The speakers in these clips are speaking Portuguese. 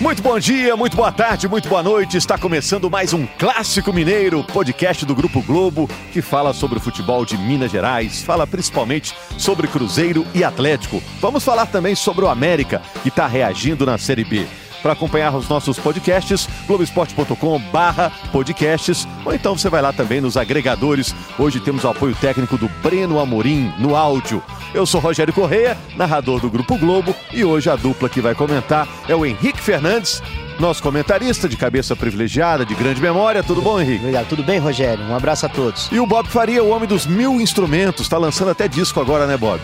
Muito bom dia, muito boa tarde, muito boa noite. Está começando mais um Clássico Mineiro, podcast do Grupo Globo, que fala sobre o futebol de Minas Gerais, fala principalmente sobre Cruzeiro e Atlético. Vamos falar também sobre o América, que está reagindo na Série B. Para acompanhar os nossos podcasts, globesport.com barra podcasts, ou então você vai lá também nos agregadores. Hoje temos o apoio técnico do Breno Amorim no áudio. Eu sou Rogério Correia, narrador do Grupo Globo, e hoje a dupla que vai comentar é o Henrique Fernandes, nosso comentarista de cabeça privilegiada, de grande memória. Tudo bom, Henrique? Obrigado. Tudo bem, Rogério? Um abraço a todos. E o Bob Faria, o homem dos mil instrumentos, está lançando até disco agora, né, Bob?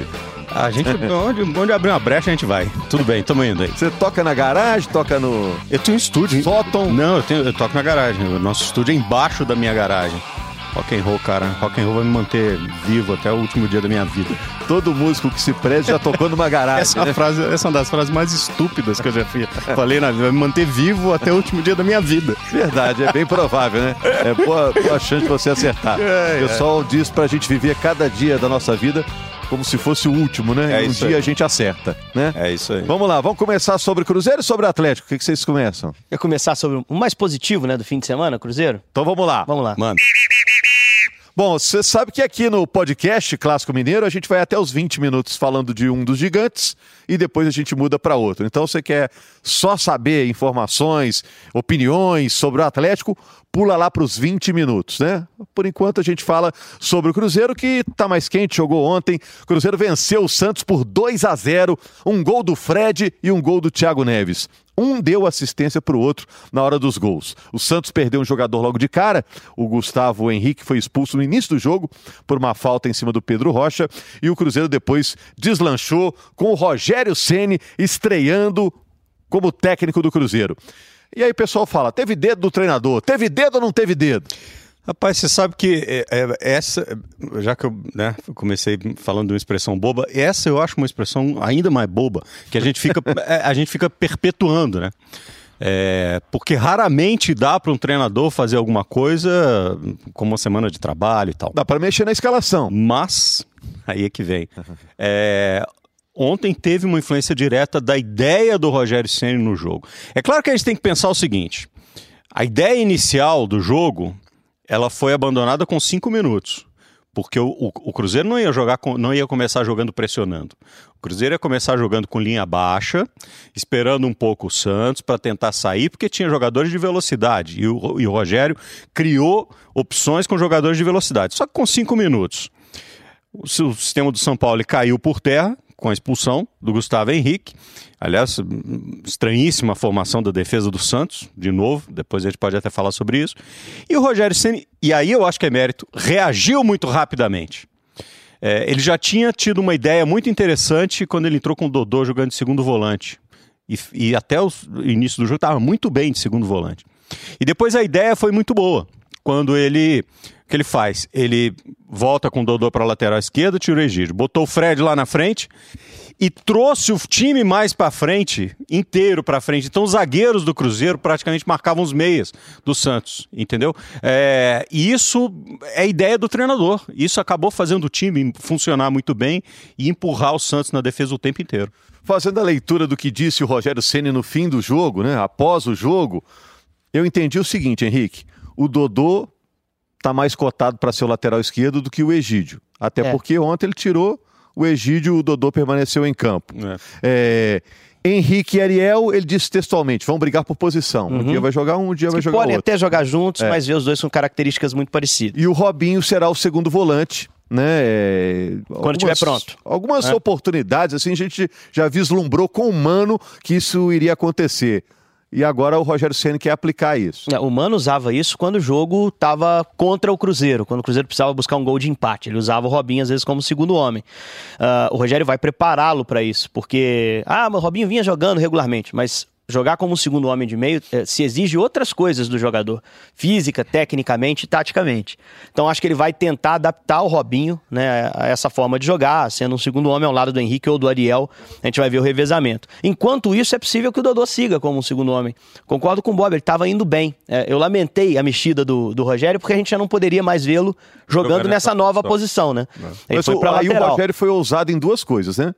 A gente, onde, onde abrir uma brecha, a gente vai. Tudo bem, tamo indo aí. Você toca na garagem, toca no. Eu tenho um estúdio. Sótão? Não, eu, tenho, eu toco na garagem. O nosso estúdio é embaixo da minha garagem. Rock and roll, cara. Rock and roll vai me manter vivo até o último dia da minha vida. Todo músico que se preze já tocou numa garagem. essa, né? frase, essa é uma das frases mais estúpidas que eu já fiz. falei na vida. Vai me manter vivo até o último dia da minha vida. Verdade, é bem provável, né? É boa, boa chance de você acertar. É, o pessoal diz pra gente viver cada dia da nossa vida como se fosse o último, né? É e um isso dia aí. a gente acerta, né? É isso aí. Vamos lá, vamos começar sobre Cruzeiro e sobre Atlético. O que, que vocês começam? Quer começar sobre o mais positivo, né, do fim de semana, Cruzeiro? Então vamos lá. Vamos lá. Mano, Bom, você sabe que aqui no podcast Clássico Mineiro a gente vai até os 20 minutos falando de um dos gigantes e depois a gente muda para outro. Então você quer só saber informações, opiniões sobre o Atlético, pula lá para os 20 minutos, né? Por enquanto a gente fala sobre o Cruzeiro que tá mais quente, jogou ontem. O Cruzeiro venceu o Santos por 2 a 0, um gol do Fred e um gol do Thiago Neves. Um deu assistência para o outro na hora dos gols. O Santos perdeu um jogador logo de cara. O Gustavo Henrique foi expulso no início do jogo por uma falta em cima do Pedro Rocha. E o Cruzeiro depois deslanchou com o Rogério Ceni estreando como técnico do Cruzeiro. E aí o pessoal fala: teve dedo do treinador? Teve dedo ou não teve dedo? Rapaz, você sabe que é, é, essa, já que eu né, comecei falando de uma expressão boba, essa eu acho uma expressão ainda mais boba, que a gente fica, é, a gente fica perpetuando, né? É, porque raramente dá para um treinador fazer alguma coisa como uma semana de trabalho e tal. Dá para mexer na escalação. Mas, aí é que vem. É, ontem teve uma influência direta da ideia do Rogério Ceni no jogo. É claro que a gente tem que pensar o seguinte: a ideia inicial do jogo ela foi abandonada com cinco minutos. Porque o, o, o Cruzeiro não ia jogar, com, não ia começar jogando pressionando. O Cruzeiro ia começar jogando com linha baixa, esperando um pouco o Santos para tentar sair, porque tinha jogadores de velocidade. E o, e o Rogério criou opções com jogadores de velocidade. Só que com cinco minutos. O, o sistema do São Paulo caiu por terra com a expulsão do Gustavo Henrique. Aliás, estranhíssima formação da defesa do Santos, de novo, depois a gente pode até falar sobre isso. E o Rogério Ceni, e aí eu acho que é mérito, reagiu muito rapidamente. É, ele já tinha tido uma ideia muito interessante quando ele entrou com o Dodô jogando de segundo volante. E, e até o início do jogo estava muito bem de segundo volante. E depois a ideia foi muito boa. Quando ele. O que ele faz? Ele volta com o Dodô para a lateral esquerda, tira o Egídio. Botou o Fred lá na frente e trouxe o time mais para frente, inteiro para frente. Então os zagueiros do Cruzeiro praticamente marcavam os meias do Santos, entendeu? É, e isso é ideia do treinador. Isso acabou fazendo o time funcionar muito bem e empurrar o Santos na defesa o tempo inteiro. Fazendo a leitura do que disse o Rogério Ceni no fim do jogo, né? Após o jogo, eu entendi o seguinte, Henrique. O Dodô tá mais cotado para ser o lateral esquerdo do que o Egídio. Até É. porque ontem ele tirou o Egídio, o Dodô permaneceu em campo. É, Henrique e Ariel, ele disse textualmente, vão brigar por posição. Um dia vai jogar um, um dia vai jogar podem outro. até jogar juntos, É. mas ver os dois com características muito parecidas. E o Robinho será o segundo volante. Né? É, Quando estiver pronto. Algumas É. oportunidades, assim, a gente já vislumbrou com o Mano que isso iria acontecer. E agora o Rogério Ceni quer aplicar isso. É, O Mano usava isso quando o jogo estava contra o Cruzeiro, quando o Cruzeiro precisava buscar um gol de empate. Ele usava o Robinho às vezes como segundo homem. Ah, o Rogério vai prepará-lo para isso, porque ah, mas o Robinho vinha jogando regularmente, mas jogar como um segundo homem de meio eh, se exige outras coisas do jogador, física, tecnicamente e taticamente. Então acho que ele vai tentar adaptar o Robinho né, a essa forma de jogar, sendo um segundo homem ao lado do Henrique ou do Ariel. A gente vai ver o revezamento. Enquanto isso, é possível que o Dodô siga como um segundo homem. Concordo com o Bob, ele estava indo bem. É, eu lamentei a mexida do, do Rogério porque a gente já não poderia mais vê-lo jogando Jogar nessa nova posição. posição, né? Ele Mas foi o- aí o. Rogério foi ousado em duas coisas, né?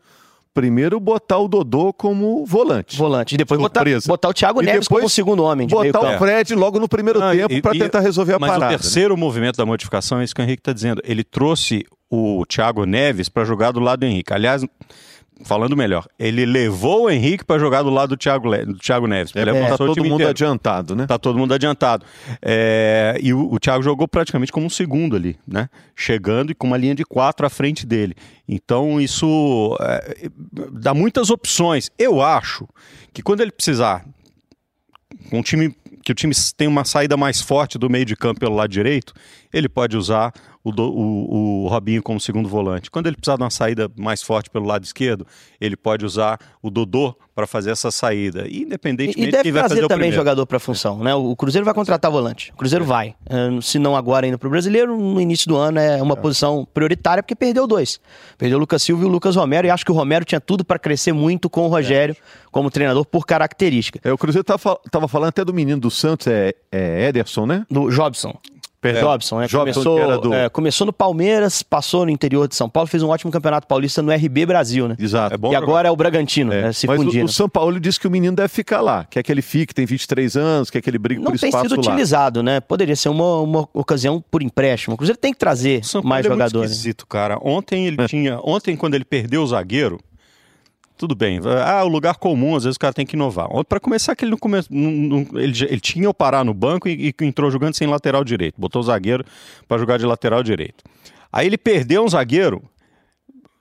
Primeiro botar o Dodô como volante. Volante. E depois botar, botar o Thiago E Neves como segundo homem de meio Botar o campo. Fred logo no primeiro Não, tempo para tentar resolver a Mas parada. o né? terceiro movimento da modificação é isso que o Henrique está dizendo. Ele trouxe o Thiago Neves para jogar do lado do Henrique. Aliás, falando melhor, ele levou o Henrique para jogar do lado do Thiago, Le- do Thiago Neves. Ele Tá avançou o todo mundo inteiro. adiantado, né? Tá todo mundo adiantado. É, e o, o Thiago jogou praticamente como um segundo ali, né? Chegando e com uma linha de quatro à frente dele. Então isso é, dá muitas opções. Eu acho que quando ele precisar um time que o time tem uma saída mais forte do meio de campo pelo lado direito, ele pode usar o, do- o- o Robinho como segundo volante. Quando ele precisar de uma saída mais forte pelo lado esquerdo, ele pode usar o Dodô para fazer essa saída. E, independentemente E, e de deve quem vai fazer trazer o também primeiro. jogador para a função, né? O Cruzeiro vai contratar volante. O Cruzeiro vai. Eh, Se não agora indo pro Brasileiro, no início do ano é uma posição prioritária porque perdeu dois. Perdeu o Lucas Silva e o Lucas Romero e acho que o Romero tinha tudo para crescer muito com o Rogério como treinador por característica. É, o Cruzeiro tava, fal- tava falando até do menino do Santos, é, é Ederson, né? Do Jobson. Perdão. Jobson, né? Jobson, começou, que era do- é, começou no Palmeiras, passou no interior de São Paulo, fez um ótimo campeonato paulista no RB Brasil, né? Exato. É bom e jogar. agora é o Bragantino, É, né? Se Mas o, fundindo. o São Paulo disse que o menino deve ficar lá. Quer que ele fique, tem 23 anos, quer que ele brigue Não por tem espaço sido lá. utilizado, né? Poderia ser uma, uma ocasião por empréstimo. O Cruzeiro tem que trazer O São Paulo mais é muito jogadores. esquisito, cara. Ontem ele tinha. Ontem, quando ele perdeu o zagueiro, tudo bem. Ah, o lugar comum, às vezes o cara tem que inovar. Para começar, que ele não começou. Ele, ele tinha o Pará no banco e, e entrou jogando sem lateral direito. Botou o zagueiro para jogar de lateral direito. Aí ele perdeu um zagueiro.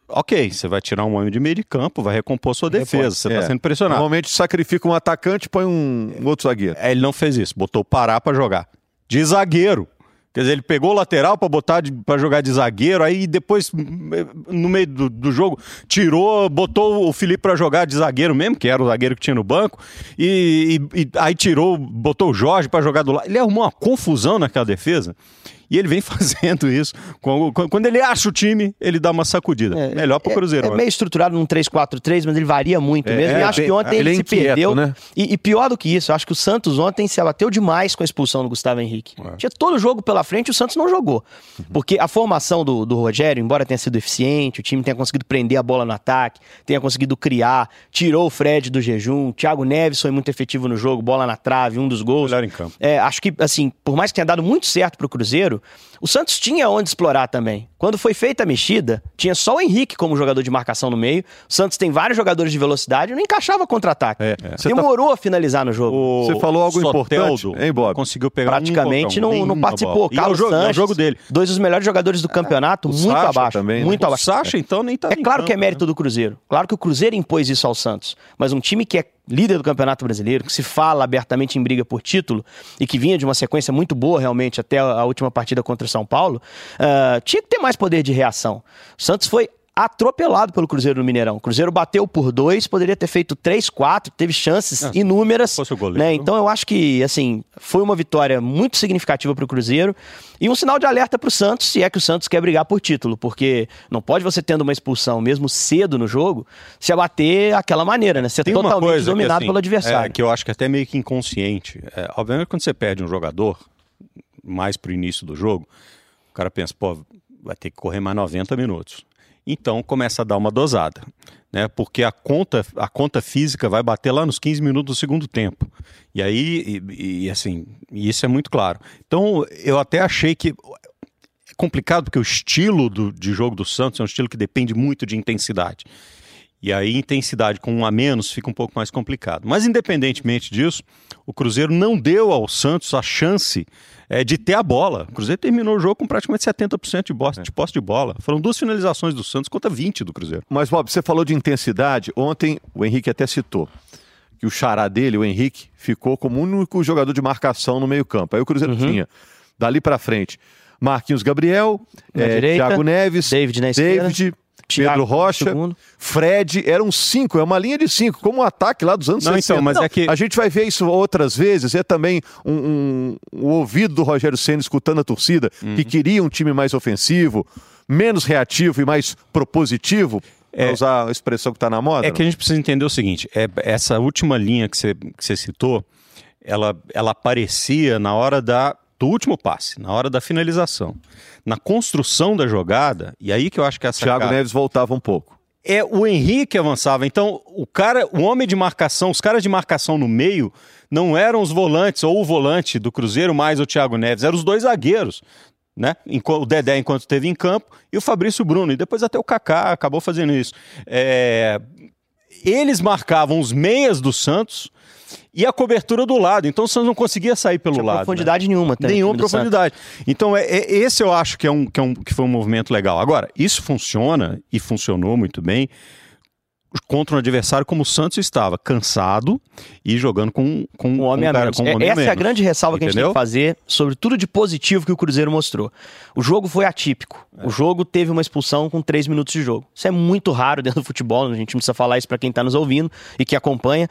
Ok, você vai tirar um homem de meio de campo, vai recompor sua defesa. Você está É. sendo pressionado. Normalmente sacrifica um atacante e põe um, um outro zagueiro. É, ele não fez isso, botou o Pará pra jogar. De zagueiro. Quer dizer, ele pegou o lateral pra botar para jogar de zagueiro, aí depois, no meio do, do jogo, tirou, botou o Felipe pra jogar de zagueiro mesmo, que era o zagueiro que tinha no banco, e, e- e aí tirou, botou o Jorge pra jogar do lado. Ele arrumou uma confusão naquela defesa. E ele vem fazendo isso. Quando ele acha o time, ele dá uma sacudida. É, Melhor pro é- Cruzeiro. É, meio estruturado num 3-4-3, mas ele varia muito É, mesmo. E é, acho bem- que ontem ele ele, é se inquieto, perdeu. né? E, e pior do que isso, acho que o Santos ontem se abateu demais com a expulsão do Gustavo Henrique. É. Tinha todo o jogo pela frente e o Santos não jogou. Uhum. Porque a formação do, do Rogério, embora tenha sido eficiente, o time tenha conseguido prender a bola no ataque, tenha conseguido criar, tirou o Fred do jejum, Thiago Neves foi muito efetivo no jogo, bola na trave, um dos gols. Melhor em campo. É, acho que, assim, por mais que tenha dado muito certo pro Cruzeiro, o Santos tinha onde explorar também. Quando foi feita a mexida, tinha só o Henrique como jogador de marcação no meio. O Santos tem vários jogadores de velocidade e não encaixava contra-ataque. É. Você tá- Demorou a finalizar no jogo. O Você falou algo importante, Soteldo hein, Bob? Conseguiu pegar Praticamente um não, um, não participou. é o Carlos jogo, é o Sanches, jogo dele. dois dos melhores jogadores do campeonato, o muito Sacha abaixo. também, né? muito O abaixo. Sacha, então, nem tá É claro campo, que é mérito do Cruzeiro. Claro que o Cruzeiro impôs isso ao Santos. Mas um time que é líder do Campeonato Brasileiro, que se fala abertamente em briga por título e que vinha de uma sequência muito boa realmente até a última partida contra o São Paulo, ah, tinha que ter mais poder de reação. O Santos foi atropelado pelo Cruzeiro no Mineirão. O Cruzeiro bateu por dois, poderia ter feito três, quatro, teve chances É, inúmeras. fosse o goleiro. né? Então eu acho que assim foi uma vitória muito significativa para o Cruzeiro e um sinal de alerta para o Santos, se é que o Santos quer brigar por título, porque não pode você tendo uma expulsão mesmo cedo no jogo se abater aquela maneira, né? Ser Tem totalmente coisa que, dominado assim, pelo adversário. é, que eu acho que é até meio que inconsciente. É, obviamente, quando você perde um jogador, mais pro início do jogo, o cara pensa, pô, vai ter que correr mais 90 minutos. Então começa a dar uma dosada, né? Porque a conta, a conta física vai bater lá nos 15 minutos do segundo tempo. E aí, e, e, assim, isso é muito claro. Então, eu até achei que é complicado porque o estilo do, de jogo do Santos é um estilo que depende muito de intensidade. E aí, intensidade com um a menos fica um pouco mais complicado. Mas, independentemente disso, o Cruzeiro não deu ao Santos a chance é, de ter a bola. O Cruzeiro terminou o jogo com praticamente 70% de, bo- de posse de bola. Foram duas finalizações do Santos contra 20 do Cruzeiro. Mas, Bob, você falou de intensidade. Ontem o Henrique até citou que o xará dele, o Henrique, ficou como único jogador de marcação no meio-campo. Aí o Cruzeiro tinha, dali pra frente, Marquinhos Gabriel, eh, direita, Thiago Neves, David na esquerda, David, Pedro Rocha, segundo. Fred, eram cinco, é uma linha de cinco, como o ataque lá dos anos Não, 60. então, mas é que- A gente vai ver isso outras vezes, é também um, um- um ouvido do Rogério Senna escutando a torcida, que Uhum. queria um time mais ofensivo, menos reativo e mais propositivo, para usar a expressão que está na moda. É que a gente precisa entender o seguinte: é, essa última linha que você, que você citou, ela, ela aparecia na hora da, do último passe, na hora da finalização. Na construção da jogada, e aí que eu acho que essa Thiago cara- Neves voltava um pouco. é o Henrique avançava. Então, o cara, o homem de marcação, os caras de marcação no meio não eram os volantes ou o volante do Cruzeiro mais o Thiago Neves, eram os dois zagueiros. Né? O Dedé enquanto esteve em campo e o Fabrício Bruno e depois até o Kaká acabou fazendo isso. É... Eles marcavam os meias do Santos e a cobertura do lado. Então o Santos não conseguia sair pelo Tinha lado. profundidade né? nenhuma. Nenhuma profundidade. Então é, é, esse eu acho que, é um, que, é um, que foi um movimento legal. Agora, isso funciona e funcionou muito bem contra um adversário como o Santos estava, cansado e jogando com, com um homem um a cara, com um É- homem Essa é a grande ressalva que a gente tem Entendeu? que fazer sobre tudo de positivo que o Cruzeiro mostrou. O jogo foi atípico. É. O jogo teve uma expulsão com três minutos de jogo. Isso é muito raro dentro do futebol, a gente não precisa falar isso para quem está nos ouvindo e que acompanha.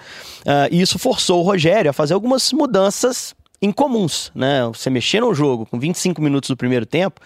Ah, e isso forçou o Rogério a fazer algumas mudanças incomuns, né? Você mexer no jogo com 25 minutos do primeiro tempo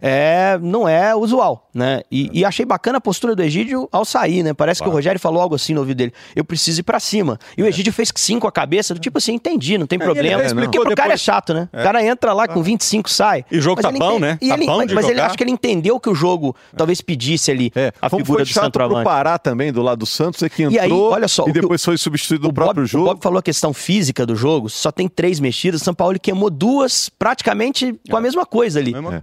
é, não é usual, né? E, e achei bacana a postura do Egídio ao sair, né? Parece que o Rogério falou algo assim no ouvido dele: eu preciso ir pra cima. E o Egídio fez sim com a cabeça, do tipo assim, entendi, não tem problema. ele explicou Porque pro cara é depois- chato, né? O cara entra lá com 25, sai. E o jogo tá bom, né? E Tá ele, bom mas mas ele acho que ele entendeu que o jogo talvez pedisse ali É, a como figura foi do centroavante. Pará também, do lado do Santos, é que E entrou aí, olha só, e o depois foi substituído no O Bob, próprio o jogo. Bob falou a questão física do jogo, só tem três mexidas. O São Paulo queimou duas praticamente com a mesma coisa ali. mesma coisa.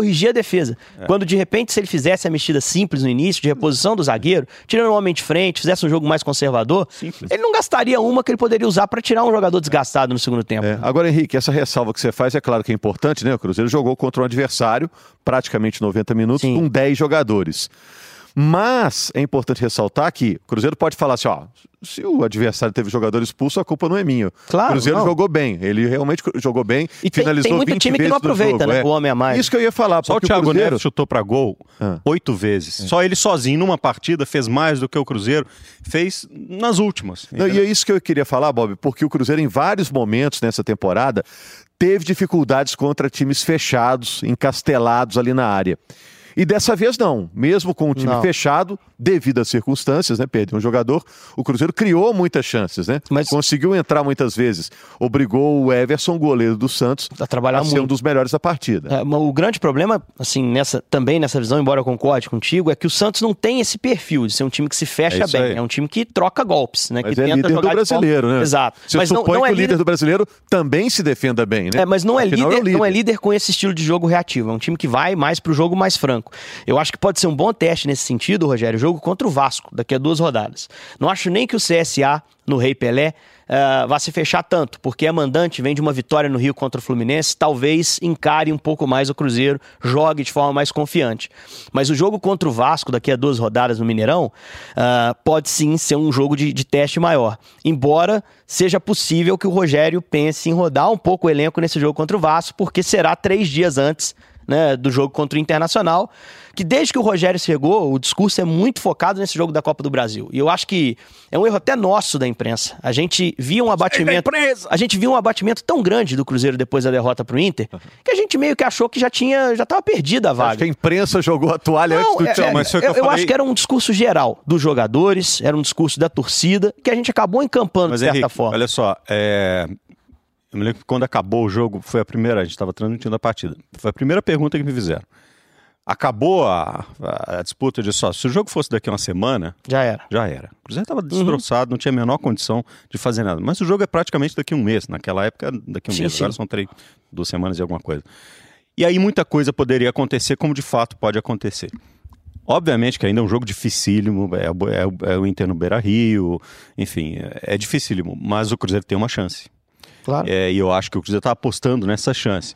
Corrigir a defesa. Quando de repente, se ele fizesse a mexida simples no início, de reposição do zagueiro, tirando o homem de frente, fizesse um jogo mais conservador, Simples. ele não gastaria uma que ele poderia usar para tirar um jogador desgastado no segundo tempo. É, Agora, Henrique, essa ressalva que você faz é claro que é importante, né? O Cruzeiro jogou contra um adversário, praticamente 90 minutos, Sim. com 10 jogadores. Mas é importante ressaltar que o Cruzeiro pode falar assim: ó, se o adversário teve jogador expulso, a culpa não é minha. Claro, O Cruzeiro não. jogou bem. Ele realmente jogou bem, E tem- finalizou tem muito 20 time que não aproveita, jogo, né, é. o homem a mais. Isso que eu ia falar, Só o Thiago Cruzeiro... Neves chutou pra gol Ah. oito vezes. Só ele sozinho numa partida fez mais do que o Cruzeiro fez nas últimas. Não, e é isso que eu queria falar, Bob, porque o Cruzeiro, em vários momentos nessa temporada, teve dificuldades contra times fechados, encastelados ali na área. E dessa vez não. Mesmo com o time Não. fechado, devido às circunstâncias, né? Perdeu um jogador, o Cruzeiro criou muitas chances, né? Mas- Conseguiu entrar muitas vezes. Obrigou o Everson, goleiro do Santos, A trabalhar a ser muito. um dos melhores da partida. É, mas o grande problema, assim, nessa, também nessa visão, embora eu concorde contigo, é que o Santos não tem esse perfil de ser um time que se fecha É bem. aí. É um time que troca golpes, né? Mas que é tenta líder do brasileiro, né? Exato. Você mas não, supõe não é que o líder líder do brasileiro também se defenda bem, né? É, mas não é, Afinal, líder, o não é líder com esse estilo de jogo reativo. É um time que vai mais pro jogo mais franco. Eu acho que pode ser um bom teste nesse sentido, Rogério, jogo contra o Vasco, daqui a duas rodadas. Não acho nem que o CSA, no Rei Pelé, eh, vá se fechar tanto, porque a mandante vem de uma vitória no Rio contra o Fluminense, talvez encare um pouco mais o Cruzeiro, jogue de forma mais confiante. Mas o jogo contra o Vasco, daqui a duas rodadas no Mineirão, ah, pode sim ser um jogo de, de teste maior. Embora seja possível que o Rogério pense em rodar um pouco o elenco nesse jogo contra o Vasco, porque será três dias antes né, do jogo contra o Internacional, que desde que o Rogério chegou, o discurso é muito focado nesse jogo da Copa do Brasil. E eu acho que é um erro até nosso da imprensa. A gente via um abatimento, a gente viu um abatimento tão grande do Cruzeiro depois da derrota pro Inter, que a gente meio que achou que já tinha, já estava perdida a Acho vaga. que a imprensa jogou a toalha Não, antes do é- time. é- mas foi o que eu, eu eu falei. acho que era um discurso geral dos jogadores, era um discurso da torcida, que a gente acabou encampando Mas, de certa Henrique, forma. olha só, é, eu me lembro que quando acabou o jogo, foi a primeira, a gente estava transmitindo a partida. Foi a primeira pergunta que me fizeram. Acabou a, a- a disputa de só. Se o jogo fosse daqui a uma semana, Já era. já era. O Cruzeiro estava Uhum. destroçado, não tinha a menor condição de fazer nada. Mas o jogo é praticamente daqui a um mês. Naquela época, daqui a um Sim, mês. sim. Agora são três, duas semanas e alguma coisa. E aí muita coisa poderia acontecer, como de fato pode acontecer. Obviamente que ainda é um jogo dificílimo, é, o- é é o Inter no Beira Rio, enfim, é, é dificílimo, mas o Cruzeiro tem uma chance. Claro. É, e eu acho que o Cruzeiro está apostando nessa chance.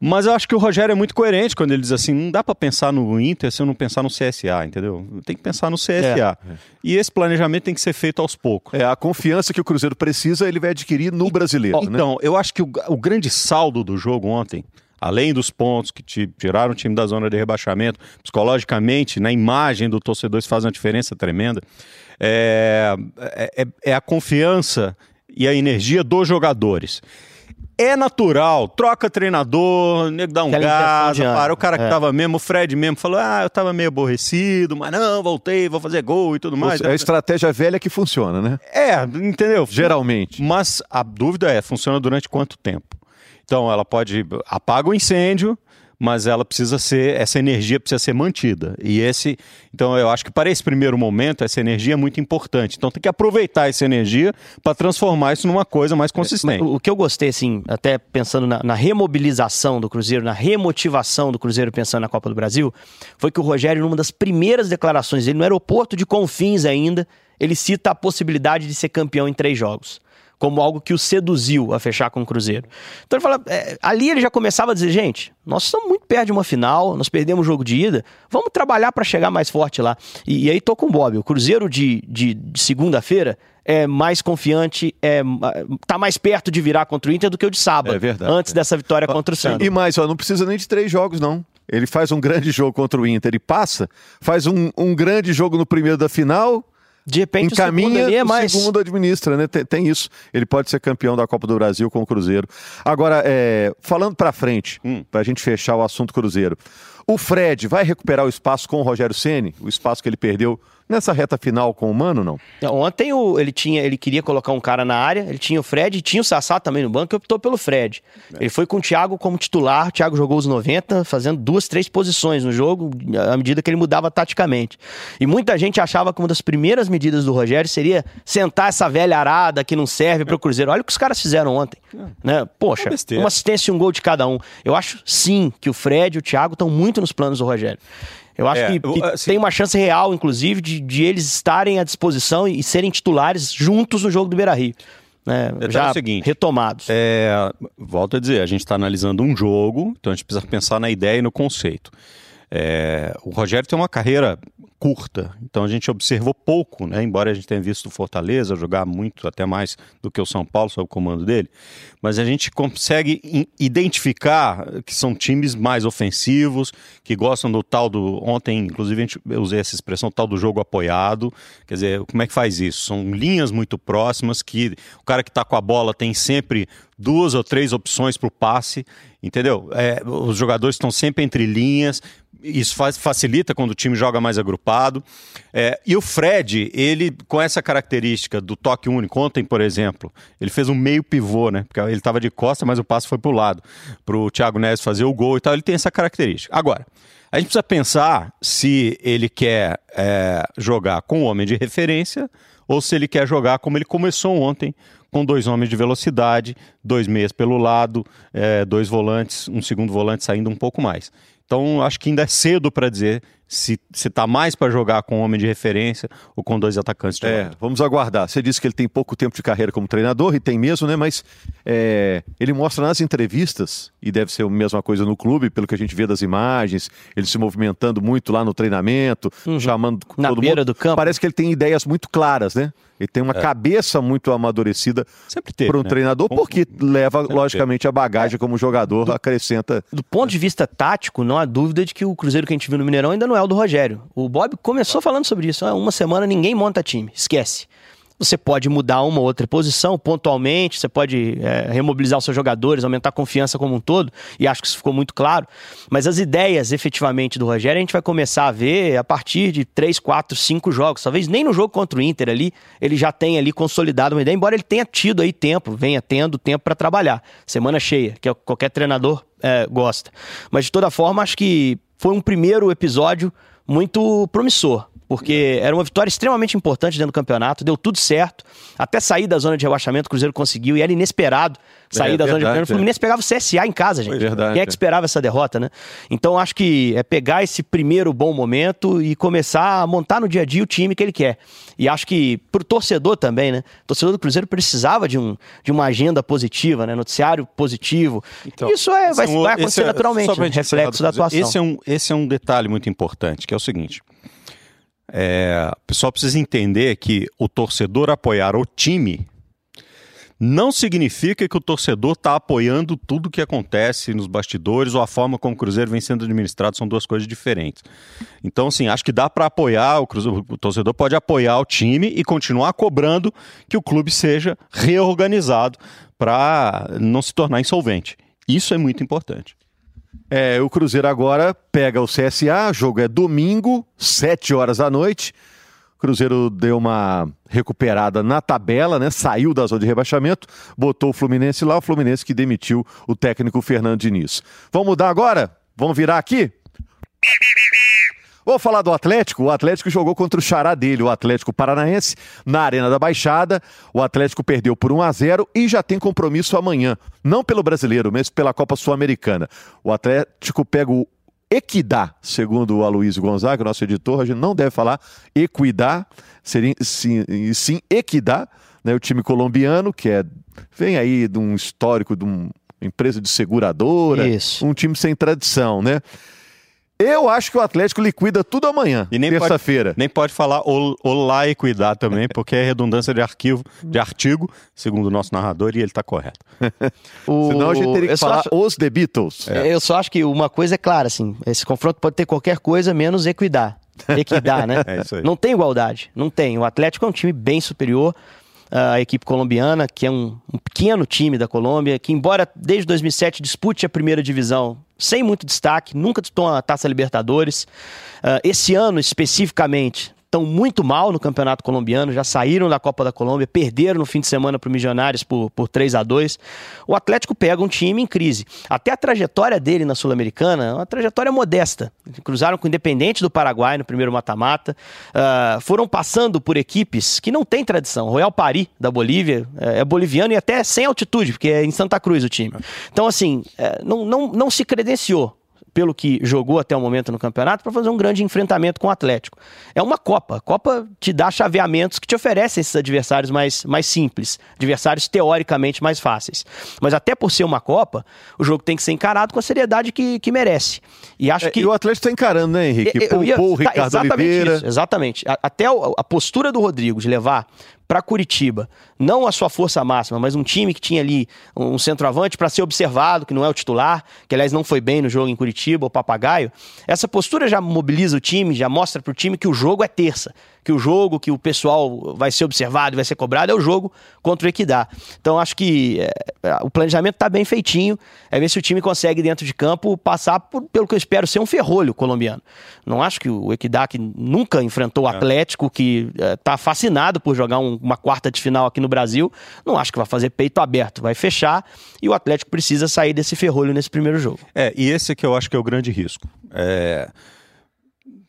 Mas eu acho que o Rogério é muito coerente quando ele diz assim: não dá para pensar no Inter se eu não pensar no CSA, entendeu? Tem que pensar no CSA. E esse planejamento tem que ser feito aos poucos. É, a confiança que o Cruzeiro precisa, ele vai adquirir no brasileiro, né? Então, eu acho que o, o grande saldo do jogo ontem, além dos pontos que ti- tiraram o time da zona de rebaixamento, psicologicamente, na imagem do torcedor, isso faz uma diferença tremenda, é, é- é a confiança e a energia dos jogadores. É natural, troca treinador, nego dá um Aquela gás, para o cara que é. tava mesmo, o Fred mesmo, falou: ah, eu tava meio aborrecido, mas não, voltei, vou fazer gol e tudo mais. É a estratégia velha que funciona, né? É, entendeu? Geralmente. Mas a dúvida é, funciona durante quanto tempo? Então, ela pode apaga o incêndio, mas ela precisa ser, essa energia precisa ser mantida. E esse, então eu acho que para esse primeiro momento, essa energia é muito importante. Então tem que aproveitar essa energia para transformar isso numa coisa mais consistente. O que eu gostei, assim, até pensando na, na, remobilização do Cruzeiro, na remotivação do Cruzeiro pensando na Copa do Brasil, foi que o Rogério, numa das primeiras declarações dele, no aeroporto de Confins ainda, ele cita a possibilidade de ser campeão em três jogos como algo que o seduziu a fechar com o Cruzeiro. Então ele fala, é, ali ele já começava a dizer, gente, nós estamos muito perto de uma final, nós perdemos o jogo de ida, vamos trabalhar para chegar mais forte lá. E, e, aí tô com o Bob, o Cruzeiro de, de, de segunda-feira é mais confiante, é, tá mais perto de virar contra o Inter do que o de sábado, é verdade, antes dessa vitória contra o Santos. E mais, ó, não precisa nem de três jogos, não. Ele faz um grande jogo contra o Inter e passa, faz um, um grande jogo no primeiro da final de repente encaminha, o segundo, é mais... o segundo administra, né? Tem, tem, isso. Ele pode ser campeão da Copa do Brasil com o Cruzeiro. Agora, é, falando para frente, hum. para a gente fechar o assunto Cruzeiro. O Fred vai recuperar o espaço com o Rogério Ceni, o espaço que ele perdeu nessa reta final com o Mano, não? Ontem o, ele tinha, ele queria colocar um cara na área, ele tinha o Fred e tinha o Sassá também no banco e optou pelo Fred. É. Ele foi com o Thiago como titular, o Thiago jogou os 90, fazendo duas, três posições no jogo, à medida que ele mudava taticamente. E muita gente achava que uma das primeiras medidas do Rogério seria sentar essa velha arada que não serve para o Cruzeiro. Olha o que os caras fizeram ontem. É. Né? Poxa, uma assistência e um gol de cada um. Eu acho sim que o Fred e o Thiago estão muito nos planos do Rogério. Eu acho é, que, que assim, tem uma chance real, inclusive, de, de, eles estarem à disposição e, serem titulares juntos no jogo do Beira Rio. Né, já é seguinte, retomados. É, volto a dizer, a gente está analisando um jogo, então a gente precisa pensar na ideia e no conceito. É, o Rogério tem uma carreira curta, então a gente observou pouco, né? embora a gente tenha visto o Fortaleza jogar muito, até mais do que o São Paulo sob o comando dele, mas a gente consegue identificar que são times mais ofensivos, que gostam do tal do. Ontem, inclusive, eu usei essa expressão, tal do jogo apoiado. Quer dizer, como é que faz isso? São linhas muito próximas que o cara que está com a bola tem sempre duas ou três opções para o passe, entendeu? É, os jogadores estão sempre entre linhas, isso faz, facilita quando o time joga mais agrupado. É, e o Fred, ele com essa característica do toque único, ontem, por exemplo, ele fez um meio pivô, né? Porque ele estava de costa, mas o passe foi para o lado, para o Thiago Neves fazer o gol e tal. Ele tem essa característica. Agora, a gente precisa pensar se ele quer é, jogar com o homem de referência ou se ele quer jogar como ele começou ontem, com dois homens de velocidade, dois meias pelo lado, é, dois volantes, um segundo volante saindo um pouco mais. Então, acho que ainda é cedo para dizer se está mais para jogar com um homem de referência ou com dois atacantes de É, lado. vamos aguardar. Você disse que ele tem pouco tempo de carreira como treinador, e tem mesmo, né? Mas é, ele mostra nas entrevistas, e deve ser a mesma coisa no clube, pelo que a gente vê das imagens, ele se movimentando muito lá no treinamento, uhum. chamando Na todo beira mundo. do campo. Parece que ele tem ideias muito claras, né? Ele tem uma é. cabeça muito amadurecida para um né? treinador, porque leva, Sempre logicamente, teve. a bagagem é. como jogador, do, acrescenta. Do ponto de vista tático, não há dúvida de que o Cruzeiro que a gente viu no Mineirão ainda não é o do Rogério. O Bob começou falando sobre isso. Ah, uma semana ninguém monta time, esquece. Você pode mudar uma ou outra posição pontualmente, você pode é, remobilizar os seus jogadores, aumentar a confiança como um todo, e acho que isso ficou muito claro. Mas as ideias efetivamente do Rogério a gente vai começar a ver a partir de 3, 4, 5 jogos. Talvez nem no jogo contra o Inter ali ele já tenha ali consolidado uma ideia, embora ele tenha tido aí tempo, venha tendo tempo para trabalhar. Semana cheia, que é qualquer treinador é, gosta. Mas de toda forma, acho que foi um primeiro episódio muito promissor porque era uma vitória extremamente importante dentro do campeonato, deu tudo certo. Até sair da zona de rebaixamento, o Cruzeiro conseguiu, e era inesperado sair é, da verdade, zona de rebaixamento. O Fluminense pegava o CSA em casa, gente. Verdade, Quem é que esperava essa derrota, né? Então acho que é pegar esse primeiro bom momento e começar a montar no dia a dia o time que ele quer. E acho que pro torcedor também, né? O torcedor do Cruzeiro precisava de, um, de uma agenda positiva, né? Noticiário positivo. Então, Isso é, vai, é um, vai acontecer é, naturalmente, né? reflexo da atuação. Esse é, um, esse é um detalhe muito importante, que é o seguinte. É, o pessoal precisa entender que o torcedor apoiar o time não significa que o torcedor está apoiando tudo que acontece nos bastidores ou a forma como o Cruzeiro vem sendo administrado, são duas coisas diferentes. Então, assim, acho que dá para apoiar, o, Cruzeiro, o torcedor pode apoiar o time e continuar cobrando que o clube seja reorganizado para não se tornar insolvente. Isso é muito importante. É, o Cruzeiro agora pega o CSA, o jogo é domingo, 7 horas da noite. O Cruzeiro deu uma recuperada na tabela, né? Saiu da zona de rebaixamento, botou o Fluminense lá, o Fluminense que demitiu o técnico Fernando Diniz. Vamos mudar agora? Vamos virar aqui? Vou falar do Atlético. O Atlético jogou contra o xará dele, o Atlético Paranaense, na Arena da Baixada. O Atlético perdeu por 1 a 0 e já tem compromisso amanhã. Não pelo brasileiro, mas pela Copa Sul-Americana. O Atlético pega o Equidá, segundo o Aloysio Gonzaga, nosso editor, a gente não deve falar Equidá, seria sim, sim Equidá, né, o time colombiano, que é vem aí de um histórico de uma empresa de seguradora, Isso. um time sem tradição, né? Eu acho que o Atlético liquida tudo amanhã, E nem pode- terça-feira. Nem pode falar ol- olá e cuidar também, porque é redundância de arquivo, de artigo, segundo o nosso narrador, e ele está correto. O- Senão a gente teria que eu falar acho- os The Beatles. Eu só acho que uma coisa é clara, assim, esse confronto pode ter qualquer coisa menos equidar. Equidar, né? É isso aí. Não tem igualdade, não tem. O Atlético é um time bem superior à equipe colombiana, que é um, um pequeno time da Colômbia, que embora desde 2007 dispute a primeira divisão sem muito destaque, nunca disputou a Taça Libertadores. Ah, esse ano, especificamente, estão muito mal no campeonato colombiano, já saíram da Copa da Colômbia, perderam no fim de semana para o Milionários por, por 3 a 2 O Atlético pega um time em crise. Até a trajetória dele na Sul-Americana é uma trajetória modesta. Cruzaram com o Independente do Paraguai no primeiro mata-mata, ah, foram passando por equipes que não têm tradição. Royal Paris, da Bolívia, é, é boliviano e até sem altitude, porque é em Santa Cruz o time. Então, assim, é, não, não, não se credenciou pelo que jogou até o momento no campeonato, para fazer um grande enfrentamento com o Atlético. É uma Copa. A Copa te dá chaveamentos que te oferecem esses adversários mais, mais simples, adversários teoricamente mais fáceis. Mas até por ser uma Copa, o jogo tem que ser encarado com a seriedade que, que merece. E acho É, que. E o Atlético está encarando, né, Henrique? Eu- eu ia- Poupou o tá, Ricardo exatamente Oliveira. isso, exatamente. A- Até o- a postura do Rodrigo de levar para Curitiba, não a sua força máxima, mas um time que tinha ali um centroavante para ser observado, que não é o titular, que aliás não foi bem no jogo em Curitiba, o Papagaio. Essa postura já mobiliza o time, já mostra para o time que o jogo é terça, que o jogo, que o pessoal vai ser observado, vai ser cobrado, é o jogo contra o Equidá. Então acho que é, é, o planejamento está bem feitinho, é ver se o time consegue dentro de campo passar por- pelo que eu espero ser um ferrolho colombiano. Não acho que o Equidá, que nunca enfrentou o Atlético, que está fascinado por jogar um- uma quarta de final aqui no Brasil, não acho que vai fazer peito aberto, vai fechar e o Atlético precisa sair desse ferrolho nesse primeiro jogo. É, e esse que eu acho que é o grande risco. É,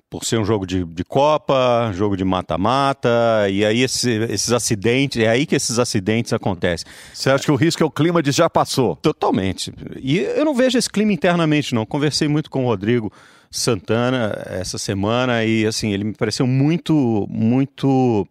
por ser um jogo de, de Copa, jogo de mata-mata, e aí esse- esses acidentes, é aí que esses acidentes acontecem. Você acha que o risco é o clima de já passou? Totalmente. E eu não vejo esse clima internamente, não. Conversei muito com o Rodrigo Santana essa semana e, assim, ele me pareceu muito, muito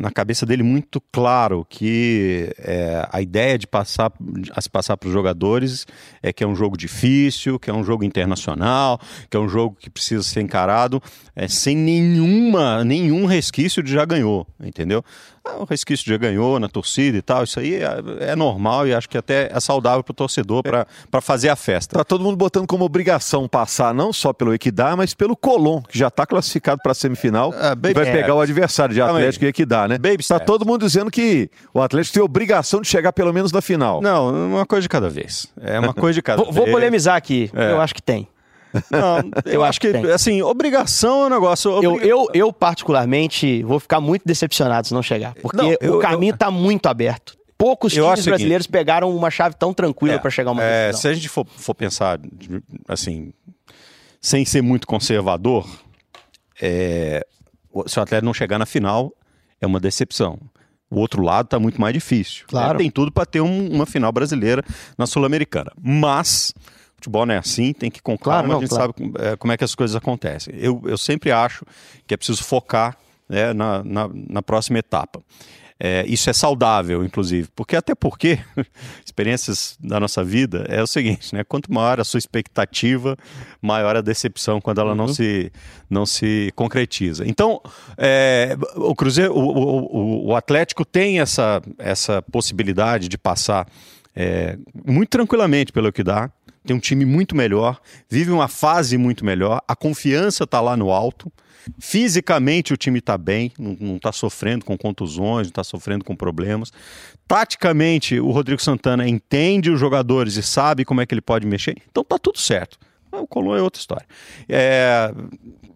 na cabeça dele muito claro que é, a ideia de passar a se passar para os jogadores é que é um jogo difícil, que é um jogo internacional, que é um jogo que precisa ser encarado é, sem nenhuma nenhum resquício de já ganhou, entendeu? Ah, o resquício de já ganhou na torcida e tal, isso aí é, é normal e acho que até é saudável para o torcedor para fazer a festa. Tá todo mundo botando como obrigação passar não só pelo Equidá, mas pelo Colón, que já está classificado para a semifinal Ah, e baby vai pegar o adversário de. Atlético e Equidá, né? Baby tá todo mundo dizendo que o Atlético tem obrigação de chegar pelo menos na final. Não, uma coisa de cada vez. É uma coisa de cada Vou, vou vez. polemizar aqui, É. eu acho que tem. Não, eu, acho que, tem. assim, obrigação é um negócio. Eu, eu, eu, particularmente, vou ficar muito decepcionado se não chegar, porque Não, eu- o caminho está muito aberto. Poucos Eu times o seguinte- brasileiros pegaram uma chave tão tranquila É, para chegar a uma é, se a gente for, for pensar, assim, sem ser muito conservador, é, se o atleta não chegar na final, é uma decepção. O outro lado está muito mais difícil. Claro. É, tem tudo para ter um- uma final brasileira na Sul-Americana. Mas futebol não é assim, tem que ir com Claro, calma, não, a gente claro. sabe é, como é que as coisas acontecem. Eu, eu sempre acho que é preciso focar né, na, na, na próxima etapa. É, isso é saudável, inclusive, porque até porque experiências da nossa vida é o seguinte, né? Quanto maior a sua expectativa, maior a decepção quando ela não se não se concretiza. Então, é, o Cruzeiro, o, o, o- o Atlético tem essa essa possibilidade de passar é, muito tranquilamente pelo que dá. Tem um time muito melhor, vive uma fase muito melhor, a confiança está lá no alto. Fisicamente o time está bem, não está sofrendo com contusões, não está sofrendo com problemas. Taticamente, o Rodrigo Santana entende os jogadores e sabe como é que ele pode mexer, então tá tudo certo. O Colom é outra história. É,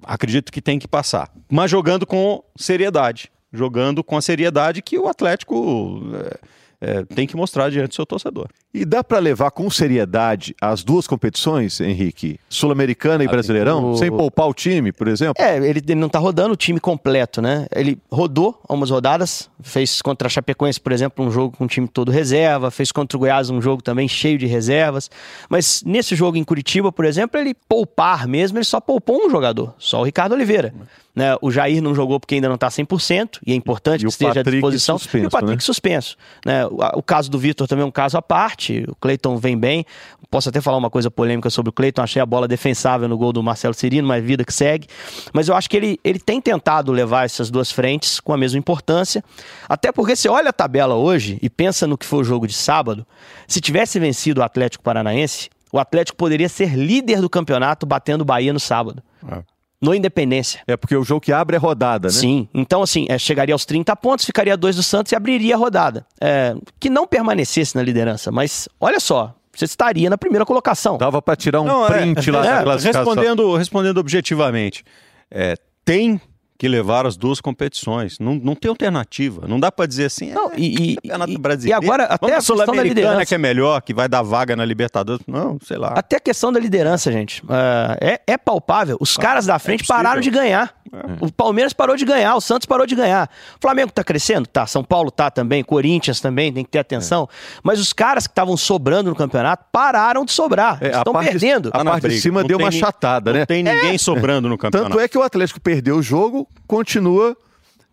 acredito que tem que passar, mas jogando com seriedade. jogando com a seriedade que o Atlético é, é, tem que mostrar diante do seu torcedor. E dá para levar com seriedade as duas competições, Henrique? Sul-Americana e Brasileirão? O... Sem poupar o time, por exemplo? É, ele, ele não está rodando o time completo, né? Ele rodou algumas rodadas, fez contra a Chapecoense, por exemplo, um jogo com o time todo reserva, fez contra o Goiás um jogo também cheio de reservas. Mas nesse jogo em Curitiba, por exemplo, ele poupar mesmo, ele só poupou um jogador, só o Ricardo Oliveira. Né? O Jair não jogou porque ainda não está 100%, e é importante e que esteja Patrick à disposição. Suspenso, e o Patrick né? suspenso. Né? O, o, caso do Vitor também é um caso à parte. O Cleiton vem bem. Posso até falar uma coisa polêmica sobre o Cleiton. Achei a bola defensável no gol do Marcelo Cirino, mas vida que segue. Mas eu acho que ele, ele tem tentado levar essas duas frentes com a mesma importância. Até porque você olha a tabela hoje e pensa no que foi o jogo de sábado. Se tivesse vencido o Atlético Paranaense, o Atlético poderia ser líder do campeonato batendo o Bahia no sábado. É no Independência. É porque o jogo que abre é rodada, né? Sim. Então, assim, é, chegaria aos 30 pontos, ficaria dois do Santos e abriria a rodada. É, que não permanecesse na liderança, mas olha só. Você estaria na primeira colocação. Dava para tirar um não, é, print é, lá é, respondendo, respondendo objetivamente, é, tem que levar as duas competições. Não, não tem alternativa. Não dá para dizer assim. Não, é, e, campeonato brasileiro. E agora até a Sul-Americana que é melhor, que vai dar vaga na Libertadores. Não, sei lá. Até a questão da liderança, gente. Uh, é, é palpável. Os ah, caras da frente é pararam de ganhar. É. O Palmeiras parou de ganhar, o Santos parou de ganhar. O Flamengo tá crescendo? Tá. São Paulo tá também, Corinthians também, tem que ter atenção. É. Mas os caras que estavam sobrando no campeonato pararam de sobrar. É, estão perdendo. A, a parte de cima não deu uma chatada, né? Não tem ninguém sobrando no campeonato. Tanto é que o Atlético perdeu o jogo, continua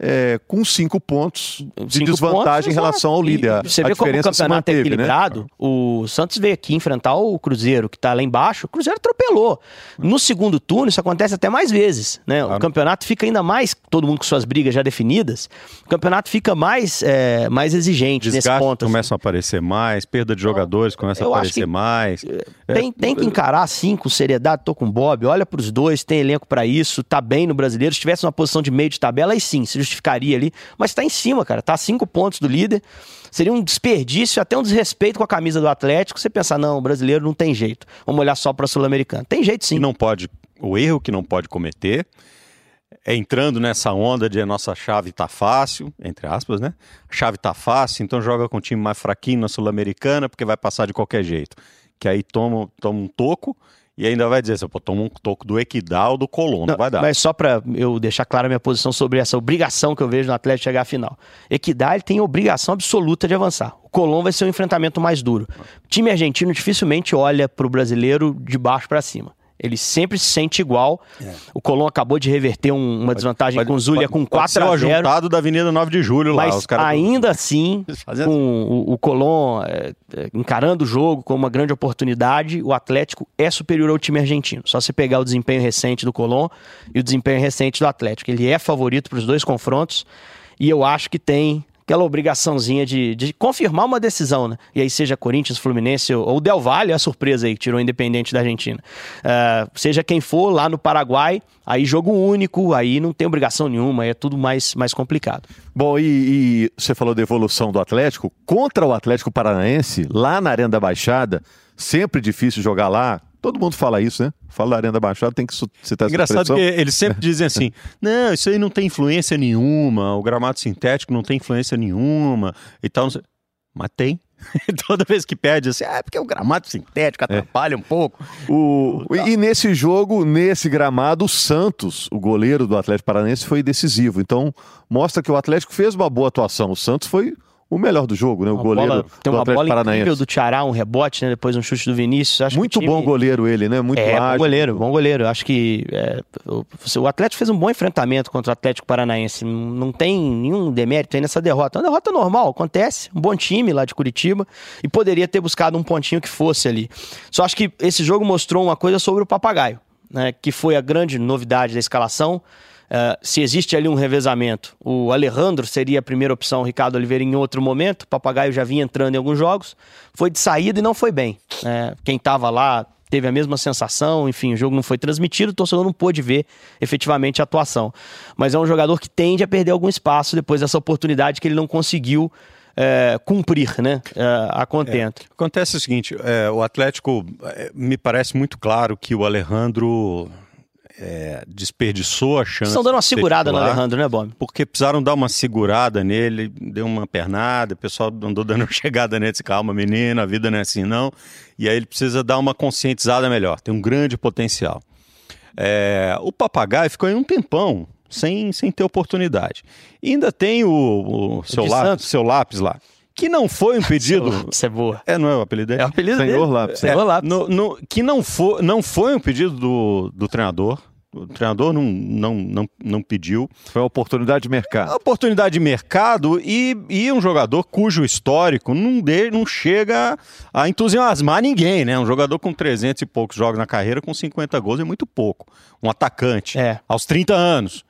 é, com cinco pontos de cinco desvantagem pontos, em relação ao líder. E você vê como o campeonato é equilibrado. Né? O Santos veio aqui enfrentar o Cruzeiro, que está lá embaixo. O Cruzeiro atropelou. No segundo turno, isso acontece até mais vezes. Né? Claro. O campeonato fica ainda mais, todo mundo com suas brigas já definidas, o campeonato fica mais, é, mais exigente Desgaste nesse ponto. Assim. começam a aparecer mais, perda de jogadores começa a aparecer mais. É, tem, tem que encarar assim, com seriedade. Tô com o Bob, olha para os dois, tem elenco para isso, tá bem no brasileiro. Se tivesse uma posição de meio de tabela, aí sim, se justificaria ali, mas está em cima, cara, está a cinco pontos do líder. Seria um desperdício, até um desrespeito com a camisa do Atlético, você pensar, não, o brasileiro não tem jeito. Vamos olhar só para a Sul-Americana. Tem jeito sim. Não pode, o erro que não pode cometer é entrando nessa onda de a nossa chave tá fácil, entre aspas, né? A chave tá fácil, então joga com um time mais fraquinho na Sul-Americana, porque vai passar de qualquer jeito. Que aí toma, toma um toco e ainda vai dizer, pô, toma um toco do Equidal, do Colón, não, vai dar. Mas só para eu deixar clara a minha posição sobre essa obrigação que eu vejo no Atlético chegar à final. Equidal ele tem obrigação absoluta de avançar. O Colón vai ser um enfrentamento mais duro. O time argentino dificilmente olha para o brasileiro de baixo para cima. Ele sempre se sente igual. É. O Colón acabou de reverter um, uma desvantagem pode, com o Zulia com 4 a 0 o da Avenida 9 de Julho lá. Mas ainda do... assim, com o, o Colón é, é, encarando o jogo como uma grande oportunidade, o Atlético é superior ao time argentino. Só se pegar o desempenho recente do Colón e o desempenho recente do Atlético. Ele é favorito para os dois confrontos e eu acho que tem aquela obrigaçãozinha de, de confirmar uma decisão, né? E aí seja Corinthians, Fluminense ou, Del Valle, a surpresa aí que tirou o Independente da Argentina. Uh, seja quem for lá no Paraguai, aí jogo único, aí não tem obrigação nenhuma, é tudo mais, mais complicado. Bom, e, e você falou da evolução do Atlético, contra o Atlético Paranaense, lá na Arena da Baixada, sempre difícil jogar lá, Todo mundo fala isso, né? Fala da Arena da Baixada, tem que citar essa Engraçado que eles sempre dizem assim: não, isso aí não tem influência nenhuma, o gramado sintético não tem influência nenhuma e tal. Mas tem. Toda vez que pede assim, ah, é porque o gramado sintético atrapalha é. um pouco. O... E nesse jogo, nesse gramado, o Santos, o goleiro do Atlético Paranense, foi decisivo. Então, mostra que o Atlético fez uma boa atuação. O Santos foi o melhor do jogo, né? O uma goleiro bola, tem uma do bola Paranaense. incrível do Tiará, um rebote, né? Depois um chute do Vinícius. Acho Muito time... bom goleiro ele, né? Muito é, ágil. bom goleiro, bom goleiro. Acho que é, o, o Atlético fez um bom enfrentamento contra o Atlético Paranaense. Não tem nenhum demérito aí nessa derrota. É uma derrota normal, acontece. Um bom time lá de Curitiba e poderia ter buscado um pontinho que fosse ali. Só acho que esse jogo mostrou uma coisa sobre o Papagaio, né? Que foi a grande novidade da escalação. Uh, se existe ali um revezamento, o Alejandro seria a primeira opção, o Ricardo Oliveira em outro momento. O Papagaio já vinha entrando em alguns jogos, foi de saída e não foi bem. Uh, quem estava lá teve a mesma sensação, enfim, o jogo não foi transmitido, o torcedor não pôde ver efetivamente a atuação. Mas é um jogador que tende a perder algum espaço depois dessa oportunidade que ele não conseguiu é, cumprir, né? É, a contento. É, acontece o seguinte: é, o Atlético é, me parece muito claro que o Alejandro é, desperdiçou a chance. Estão dando uma segurada no Alejandro, né, Bob? Porque precisaram dar uma segurada nele, deu uma pernada, o pessoal andou dando uma chegada nele, disse, calma menino, a vida não é assim não. E aí ele precisa dar uma conscientizada melhor, tem um grande potencial. É, o papagaio ficou aí um tempão sem, sem ter oportunidade. E ainda tem o, o seu, de lá, Santos. seu lápis lá, que não foi um pedido. Isso é boa. é, não é o apelido dele? É o apelido Senhor dele. Lápis. Senhor É, Lápis. no- no- que não foi, não foi um pedido do, do treinador. O treinador não, não, não, não pediu. Foi uma oportunidade de mercado. oportunidade de mercado e, e um jogador cujo histórico não, de, não chega a entusiasmar ninguém, né? Um jogador com 300 e poucos jogos na carreira, com 50 gols é muito pouco. Um atacante, É. aos 30 anos.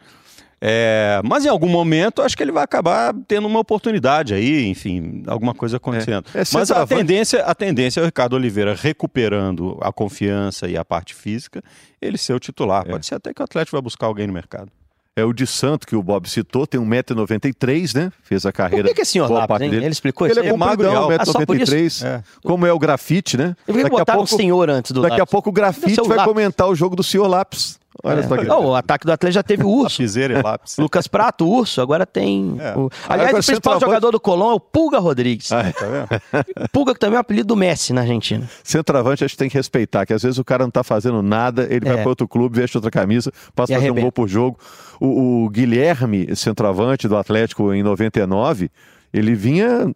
É, mas em algum momento acho que ele vai acabar tendo uma oportunidade aí, enfim, alguma coisa acontecendo. É, é mas a centroavante. tendência, a tendência é o Ricardo Oliveira recuperando a confiança e a parte física, ele ser o titular. Pode ser até que o Atlético vai buscar alguém no mercado. É o de Santo que o Bob citou, tem 1,93m, né? Fez a Por carreira. que, que é senhor Lápis, dele. Ele explicou Ele isso é aí? magro e compridão, alto. Ah, só por isso? 1,93m. É. Como é o grafite, né? Eu Daqui a botar pouco, o senhor antes do daqui a Lápis. pouco o grafite o vai Lápis. comentar o jogo do senhor Lápis. Olha só que Oh, o ataque do Atlético já teve o Urso. Lápis. Lucas Prato, Urso, agora tem. É. o- Aliás, Agora, o principal jogador do Colón é o Pulga Rodrigues. Ah, é. Tá vendo? Pulga que também é o apelido do Messi na Argentina. Centroavante a gente tem que respeitar, que às vezes o cara não tá fazendo nada, ele vai É. para outro clube, veste outra camisa, passa a fazer um arrebenta. gol por jogo. O, o Guilherme, centroavante do Atlético em 99, ele vinha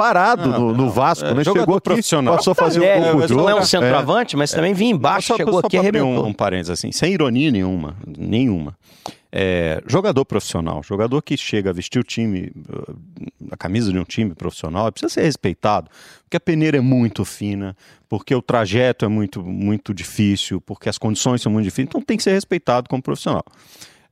parado Não, no, no não. Vasco, É, né? Chegou aqui, profissional. passou a fazer É, um mas jogo. não é um É. centroavante, mas também vinha embaixo, Só- chegou só aqui e arrebentou. um, um parênteses assim, sem ironia nenhuma, nenhuma. É, jogador profissional, jogador que chega a vestir o time, a camisa de um time profissional, precisa ser respeitado, porque a peneira é muito fina, porque o trajeto é muito, muito difícil, porque as condições são muito difíceis, então tem que ser respeitado como profissional.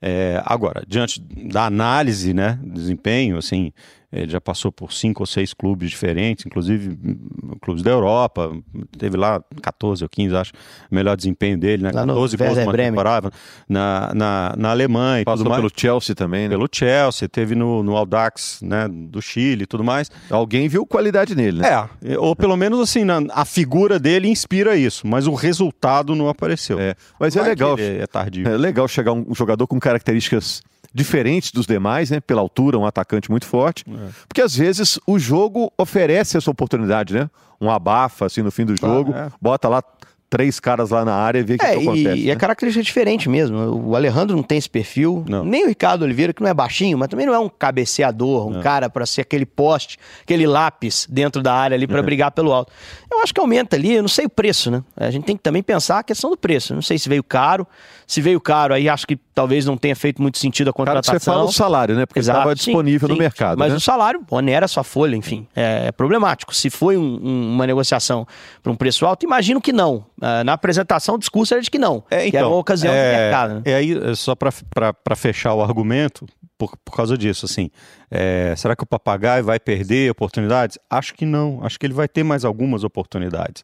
É, agora, diante da análise, né, desempenho, assim, ele já passou por cinco ou seis clubes diferentes, inclusive hum, clubes da Europa, teve lá 14 ou 15, acho, o melhor desempenho dele, né, Lá no 14 gols Werder numa temporada, na, na, na Alemanha e Passou tudo mais. pelo Chelsea também, né? Pelo Chelsea, teve no, no Audax, né, do Chile e tudo mais. Alguém viu qualidade nele, né? É, ou pelo menos assim, na- a figura dele inspira isso, mas o resultado não apareceu. É, Mas é Vai legal. que ele É tardio. É legal chegar um jogador com características diferentes dos demais, né? Pela altura, um atacante muito forte. É. Porque às vezes o jogo oferece essa oportunidade, né? Um abafa assim no fim do jogo, é. bota lá três caras lá na área e vê o que, É, que acontece. e, e é né? característica diferente mesmo. O Alejandro não tem esse perfil, Não. nem o Ricardo Oliveira, que não é baixinho, mas também não é um cabeceador, um cara para ser aquele poste, aquele lápis dentro da área ali para brigar pelo alto. Eu acho que aumenta ali, eu não sei o preço, né? A gente tem que também pensar a questão do preço. Eu Não sei se veio caro. Se veio caro, aí acho que talvez não tenha feito muito sentido a Cara, contratação. você fala o salário, né? Porque estava sim, disponível no sim. mercado. Mas né? o salário onera a sua folha, enfim, é, é problemático. Se foi um- um- uma negociação para um preço alto, imagino que não. Ah, na apresentação, o discurso era de que não. É, que era uma ocasião de mercado. né? É aí, é só para fechar o argumento, por, por causa disso, assim, é, será que o papagaio vai perder oportunidades? Acho que não. Acho que ele vai ter mais algumas oportunidades.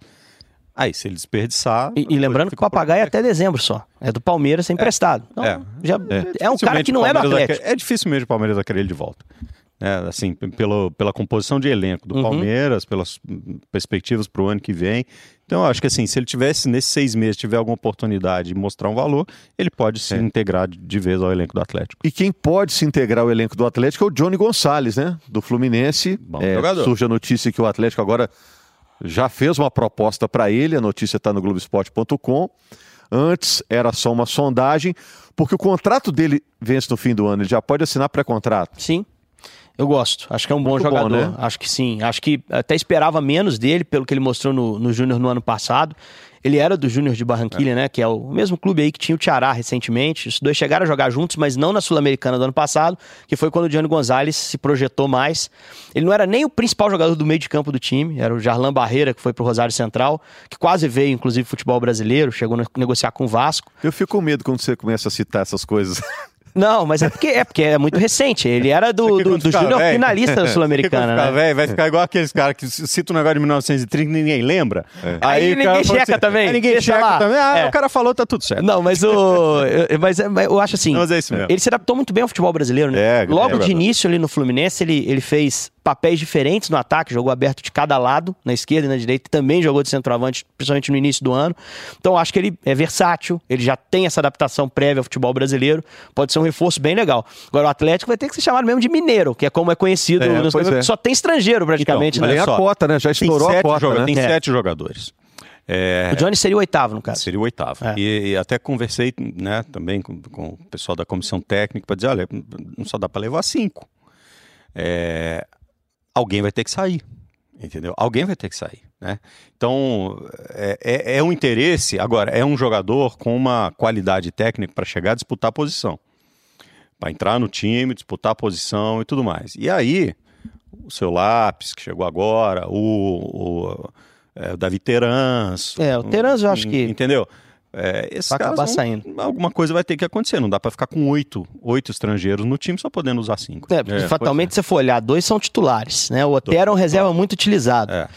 Aí, se ele desperdiçar. E, e lembrando que o papagaio é até dezembro só. É do Palmeiras, é emprestado. Então, É. já, é. um cara que não é do Atlético. É difícil mesmo o Palmeiras vai querer ele de volta. É, assim, pelo, pela composição de elenco do Uhum. Palmeiras, pelas hum, perspectivas para o ano que vem. Então, eu acho que assim, se ele tivesse nesses seis meses tiver alguma oportunidade de mostrar um valor, ele pode se É. integrar de, de vez ao elenco do Atlético. E quem pode se integrar ao elenco do Atlético é o Johnny Gonçalves, né? Do Fluminense. Bom É, jogador. surge a notícia que o Atlético agora já fez uma proposta para ele. A notícia está no Globoesporte.com. Antes era só uma sondagem, porque o contrato dele vence no fim do ano. Ele já pode assinar pré-contrato. Sim. Eu gosto. Acho que é um bom Muito bom, jogador. né? Acho que sim. Acho que até esperava menos dele, pelo que ele mostrou no, no Júnior no ano passado. Ele era do Júnior de Barranquilha, né? Que é o mesmo clube aí que tinha o Tiará recentemente. Os dois chegaram a jogar juntos, mas não na Sul-Americana do ano passado, que foi quando o Gianni Gonzalez se projetou mais. Ele não era nem o principal jogador do meio de campo do time, era o Jarlan Barreira, que foi pro Rosário Central, que quase veio, inclusive, futebol brasileiro, chegou a negociar com o Vasco. Eu fico com medo quando você começa a citar essas coisas. Não, mas é porque é, porque é muito recente. Ele era do, do, do Júnior finalista da Sul-Americana. Né? Véio, vai ficar igual aqueles caras que citam um negócio de 1930 e ninguém lembra. É. Aí, aí ninguém checa assim, também. ninguém checa lá. também. Ah, é. o cara falou, tá tudo certo. Não, mas o. mas, mas eu acho assim. Mas é isso mesmo. Ele se adaptou muito bem ao futebol brasileiro, né? É, Logo de início ali no Fluminense, ele, ele fez papéis diferentes no ataque, jogou aberto de cada lado, na esquerda e na direita, também jogou de centroavante, principalmente no início do ano. Então acho que ele é versátil, ele já tem essa adaptação prévia ao futebol brasileiro, pode ser um reforço bem legal. Agora o Atlético vai ter que ser chamado mesmo de mineiro, que é como é conhecido, é, nos é. só tem estrangeiro praticamente. Então, né? a cota, né? Já estourou a cota, joga, né? Tem é. sete jogadores. É... O Johnny seria o oitavo, no caso. Seria o oitavo. É. E, e, até conversei né, também com, com, o pessoal da comissão técnica para dizer: olha, não só dá para levar cinco. É, alguém vai ter que sair, entendeu? Alguém vai ter que sair, né? Então, é, é, é um interesse, agora, é um jogador com uma qualidade técnica para chegar a disputar a posição, para entrar no time, disputar a posição e tudo mais. E aí, o seu Lápis, que chegou agora, o, o, é, o Davi Terans... É, o Terans eu acho que... Entendeu? É, esses vai acabar vão, saindo. Alguma coisa vai ter que acontecer. Não dá para ficar com oito, oito estrangeiros no time só podendo usar cinco. É, é fatalmente, se você for olhar, dois são titulares. Né? O Otero é um reserva muito utilizado. É.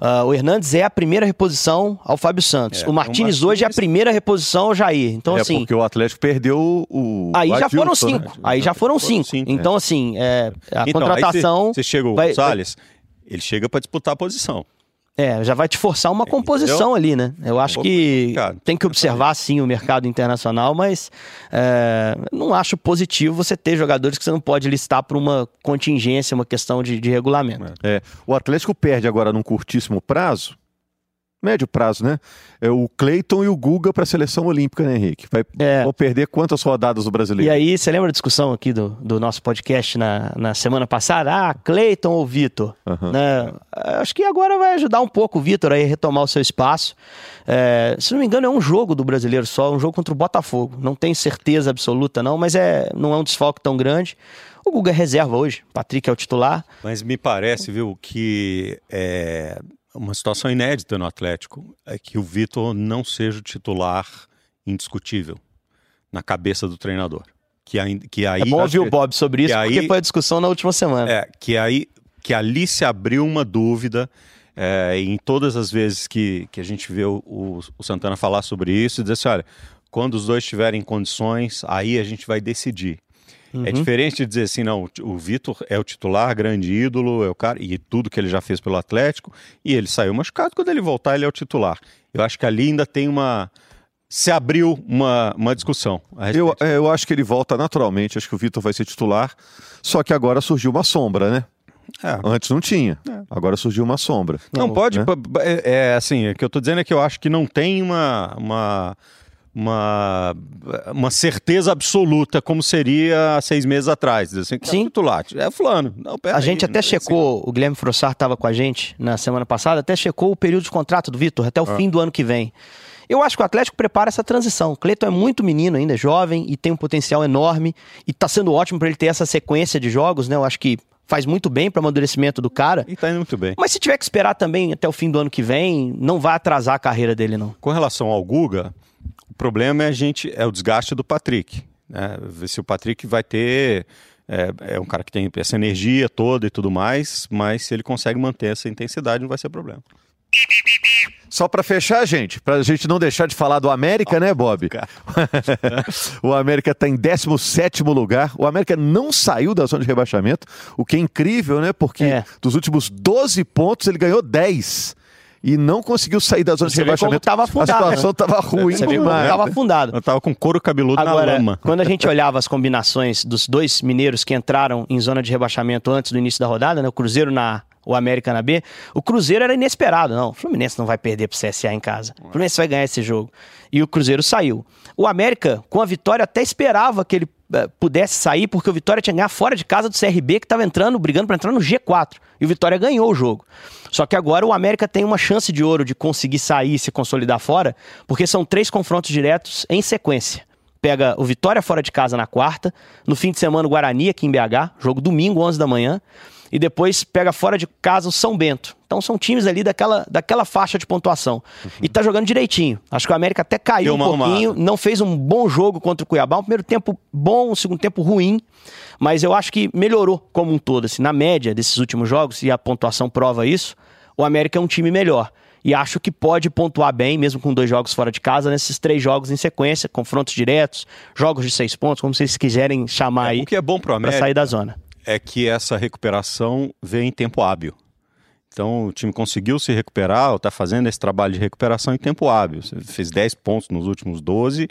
Uh, o Hernandes é a primeira reposição ao Fábio Santos. É, o Martinez hoje é a primeira reposição ao Jair. Então, é assim. porque o Atlético perdeu o. Aí já foram né? cinco. Né? Aí já foram cinco. cinco então, é. assim, é, a então, contratação. Você chega o vai, Gonçalves, ele chega para disputar a posição. É, já vai te forçar uma composição Entendeu? ali, né? Eu acho um que tem que observar, sim, o mercado internacional, mas é, não acho positivo você ter jogadores que você não pode listar para uma contingência, uma questão de, de regulamento. É. O Atlético perde agora num curtíssimo prazo médio prazo, né? É o Cleiton e o Guga para a seleção olímpica, né, Henrique? Vai, é. Vão perder quantas rodadas do brasileiro? E aí, você lembra a discussão aqui do, do nosso podcast na, na semana passada? Ah, Cleiton ou Vitor? Uhum. Né? Acho que agora vai ajudar um pouco o Vitor a retomar o seu espaço. É, se não me engano, é um jogo do brasileiro só, um jogo contra o Botafogo. Não tenho certeza absoluta, não, mas é, não é um desfalque tão grande. O Guga é reserva hoje, Patrick é o titular. Mas me parece, viu, que é, uma situação inédita no Atlético é que o Vitor não seja o titular indiscutível na cabeça do treinador. Que, aí, que aí, é bom ouvir o Bob sobre isso, porque aí, foi a discussão na última semana. É, que, aí, que ali se abriu uma dúvida é, em todas as vezes que, que a gente vê o, o, o Santana falar sobre isso, e dizer assim, olha, quando os dois estiverem em condições, aí a gente vai decidir. É uhum. É diferente de dizer assim, não, o Vitor é o titular, grande ídolo, é o cara, e tudo que ele já fez pelo Atlético, e ele saiu machucado, quando ele voltar ele é o titular. Eu acho que ali ainda tem uma... Se abriu uma, uma discussão. Eu, é, eu acho que ele volta naturalmente, acho que o Vitor vai ser titular, só que agora surgiu uma sombra, né? É. Antes não tinha. É. Agora surgiu uma sombra. Não, não pode. Né? É, é, assim, o que eu estou dizendo é que eu acho que não tem uma, uma uma, uma certeza absoluta, como seria há seis meses atrás. Assim, Sim. É titular, é fulano. Não, a gente até checou, assim. o Guilherme Frossar estava com a gente na semana passada, até checou o período de contrato do Vitor, até o ah. fim do ano que vem. Eu acho que o Atlético prepara essa transição. O Cleiton é muito menino ainda, é jovem e tem um potencial enorme. E está sendo ótimo para ele ter essa sequência de jogos, né? Eu acho que faz muito bem para o amadurecimento do cara. E tá indo muito bem. Mas se tiver que esperar também até o fim do ano que vem, não vai atrasar a carreira dele, não. Com relação ao Guga, o problema é a gente é o desgaste do Patrick. Né? Ver se o Patrick vai ter. É, é, um cara que tem essa energia toda e tudo mais, mas se ele consegue manter essa intensidade, não vai ser problema. Só para fechar, gente, para a gente não deixar de falar do América, né, Bob? o América está em 17 lugar. O América não saiu da zona de rebaixamento, o que é incrível, né? Porque é. dos últimos 12 pontos ele ganhou 10 e não conseguiu sair da zona Você de rebaixamento. Tava afundado, a situação estava né? ruim Você demais. Tava afundado. Eu tava com couro cabeludo Agora, na lama. Quando a gente olhava as combinações dos dois mineiros que entraram em zona de rebaixamento antes do início da rodada, né? O Cruzeiro na o América na B, o Cruzeiro era inesperado. Não, o Fluminense não vai perder pro CSA em casa. O Fluminense vai ganhar esse jogo. E o Cruzeiro saiu. O América, com a vitória, até esperava que ele pudesse sair, porque o Vitória tinha ganhar fora de casa do CRB, que estava entrando, brigando para entrar no G4. E o Vitória ganhou o jogo. Só que agora o América tem uma chance de ouro de conseguir sair e se consolidar fora, porque são três confrontos diretos em sequência. Pega o Vitória fora de casa na quarta, no fim de semana o Guarani aqui em BH, jogo domingo, 11 da manhã, e depois pega fora de casa o São Bento. Então são times ali daquela, daquela faixa de pontuação. Uhum. E tá jogando direitinho. Acho que o América até caiu um pouquinho, arrumada. não fez um bom jogo contra o Cuiabá. Um primeiro tempo bom, um segundo tempo ruim. Mas eu acho que melhorou como um todo. Assim, na média desses últimos jogos, e a pontuação prova isso, o América é um time melhor. E acho que pode pontuar bem, mesmo com dois jogos fora de casa, nesses três jogos em sequência, confrontos diretos, jogos de seis pontos, como vocês quiserem chamar é, aí. O que é bom para América. sair da zona. É que essa recuperação vem em tempo hábil. Então o time conseguiu se recuperar, está fazendo esse trabalho de recuperação em tempo hábil. Você fez 10 pontos nos últimos 12,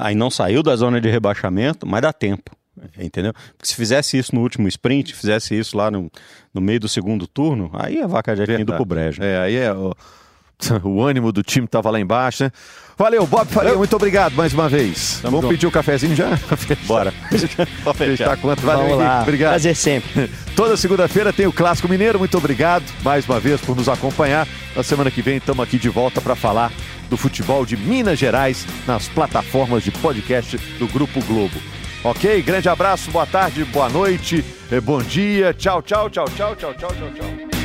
aí não saiu da zona de rebaixamento, mas dá tempo. Entendeu? Porque se fizesse isso no último sprint, fizesse isso lá no, no meio do segundo turno, aí a vaca já tinha ido pro brejo. É, aí é. O, o ânimo do time tava lá embaixo, né? Valeu, Bob Faria, muito obrigado mais uma vez. Tamo Vamos junto. pedir o um cafezinho já? Bora. Fechar quanto? Valeu, Vamos lá. Obrigado. Prazer sempre. Toda segunda-feira tem o Clássico Mineiro. Muito obrigado mais uma vez por nos acompanhar. Na semana que vem estamos aqui de volta para falar do futebol de Minas Gerais nas plataformas de podcast do Grupo Globo. Ok? Grande abraço, boa tarde, boa noite, eh, bom dia. Tchau, tchau, tchau, tchau, tchau, tchau, tchau, tchau.